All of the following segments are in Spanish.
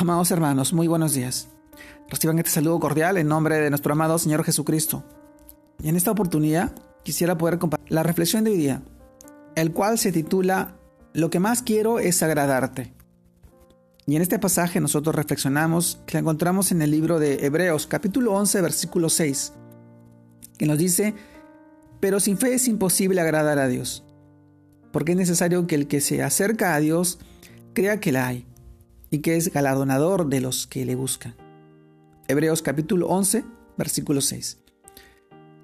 Amados hermanos, muy buenos días. Reciban este saludo cordial en nombre de nuestro amado Señor Jesucristo. Y en esta oportunidad quisiera poder compartir la reflexión de hoy día, el cual se titula Lo que más quiero es agradarte. Y en este pasaje nosotros reflexionamos que encontramos en el libro de Hebreos capítulo 11 versículo 6, que nos dice, pero sin fe es imposible agradar a Dios, porque es necesario que el que se acerca a Dios crea que la hay y que es galardonador de los que le buscan. Hebreos capítulo 11, versículo 6.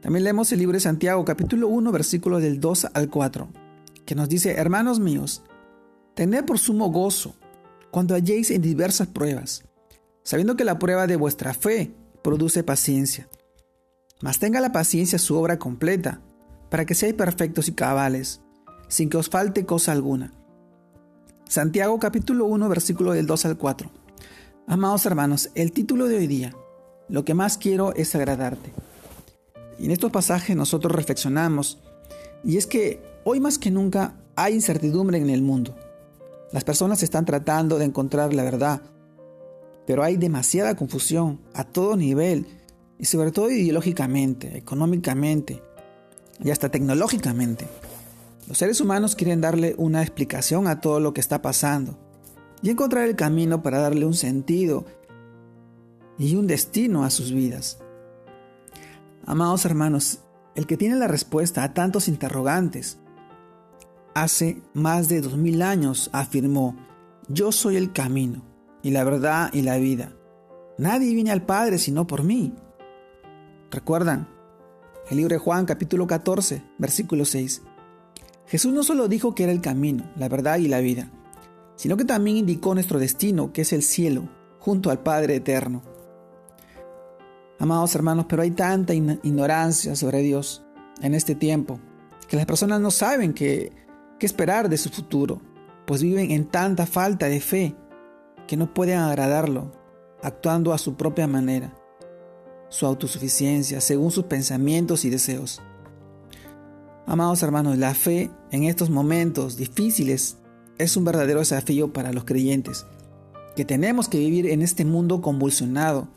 También leemos el libro de Santiago capítulo 1, versículo del 2 al 4, que nos dice, hermanos míos, tened por sumo gozo cuando halléis en diversas pruebas, sabiendo que la prueba de vuestra fe produce paciencia. Mas tenga la paciencia su obra completa, para que seáis perfectos y cabales, sin que os falte cosa alguna. Santiago capítulo 1 versículo del 2 al 4. Amados hermanos, el título de hoy día, lo que más quiero es agradarte. En estos pasajes nosotros reflexionamos, y es que hoy más que nunca hay incertidumbre en el mundo. Las personas están tratando de encontrar la verdad, pero hay demasiada confusión a todo nivel, y sobre todo ideológicamente, económicamente y hasta tecnológicamente. Los seres humanos quieren darle una explicación a todo lo que está pasando y encontrar el camino para darle un sentido y un destino a sus vidas. Amados hermanos, el que tiene la respuesta a tantos interrogantes, hace más de dos mil años afirmó, yo soy el camino y la verdad y la vida. Nadie viene al Padre sino por mí. ¿Recuerdan? El libro de Juan capítulo 14, versículo 6. Jesús no solo dijo que era el camino, la verdad y la vida, sino que también indicó nuestro destino, que es el cielo, junto al Padre eterno. Amados hermanos, pero hay tanta ignorancia sobre Dios en este tiempo, que las personas no saben qué, esperar de su futuro, pues viven en tanta falta de fe que no pueden agradarlo, actuando a su propia manera, su autosuficiencia, según sus pensamientos y deseos. Amados hermanos, la fe en estos momentos difíciles es un verdadero desafío para los creyentes, que tenemos que vivir en este mundo convulsionado,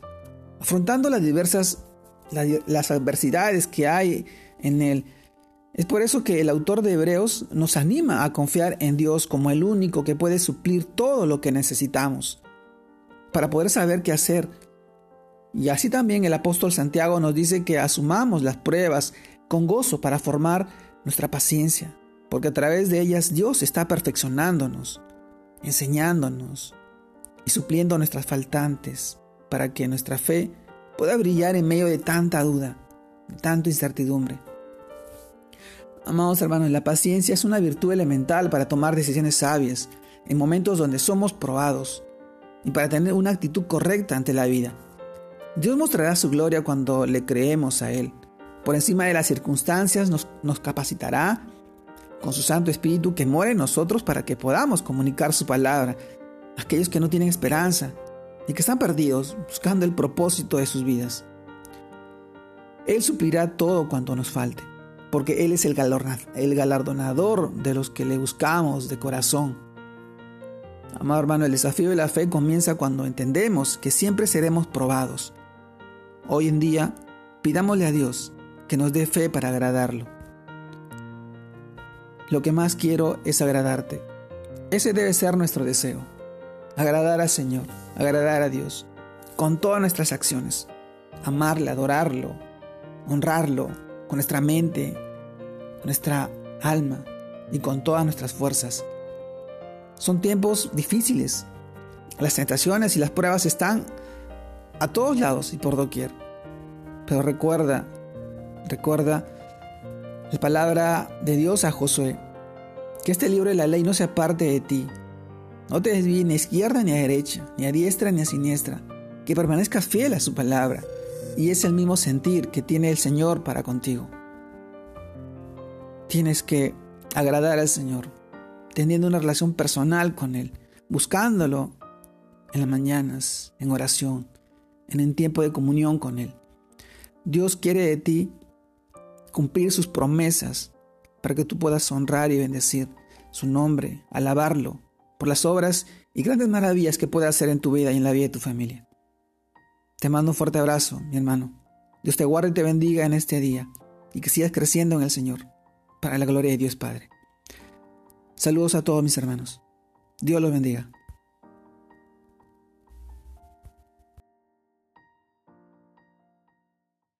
afrontando las diversas las adversidades que hay en él. Es por eso que el autor de Hebreos nos anima a confiar en Dios como el único que puede suplir todo lo que necesitamos, para poder saber qué hacer. Y así también el apóstol Santiago nos dice que asumamos las pruebas con gozo para formar nuestra paciencia, porque a través de ellas Dios está perfeccionándonos, enseñándonos y supliendo nuestras faltantes para que nuestra fe pueda brillar en medio de tanta duda, de tanta incertidumbre. Amados hermanos, la paciencia es una virtud elemental para tomar decisiones sabias en momentos donde somos probados y para tener una actitud correcta ante la vida. Dios mostrará su gloria cuando le creemos a Él por encima de las circunstancias, nos, capacitará con su Santo Espíritu que muere en nosotros para que podamos comunicar su palabra a aquellos que no tienen esperanza y que están perdidos buscando el propósito de sus vidas. Él suplirá todo cuanto nos falte, porque Él es el galardonador de los que le buscamos de corazón. Amado hermano, el desafío de la fe comienza cuando entendemos que siempre seremos probados. Hoy en día, pidámosle a Dios que nos dé fe para agradarlo. Lo que más quiero es agradarte. Ese debe ser nuestro deseo. Agradar al Señor, agradar a Dios, con todas nuestras acciones. Amarle, adorarlo, honrarlo, con nuestra mente, con nuestra alma y con todas nuestras fuerzas. Son tiempos difíciles. Las tentaciones y las pruebas están a todos lados y por doquier. Pero recuerda Recuerda la palabra de Dios a Josué, que este libro de la ley no se aparte de ti. No te desvíes ni a izquierda ni a derecha, ni a diestra ni a siniestra, que permanezcas fiel a su palabra, y es el mismo sentir que tiene el Señor para contigo. Tienes que agradar al Señor, teniendo una relación personal con Él, buscándolo en las mañanas, en oración, en un tiempo de comunión con Él. Dios quiere de ti cumplir sus promesas para que tú puedas honrar y bendecir su nombre, alabarlo por las obras y grandes maravillas que puede hacer en tu vida y en la vida de tu familia. Te mando un fuerte abrazo, mi hermano. Dios te guarde y te bendiga en este día y que sigas creciendo en el Señor, para la gloria de Dios Padre. Saludos a todos mis hermanos. Dios los bendiga.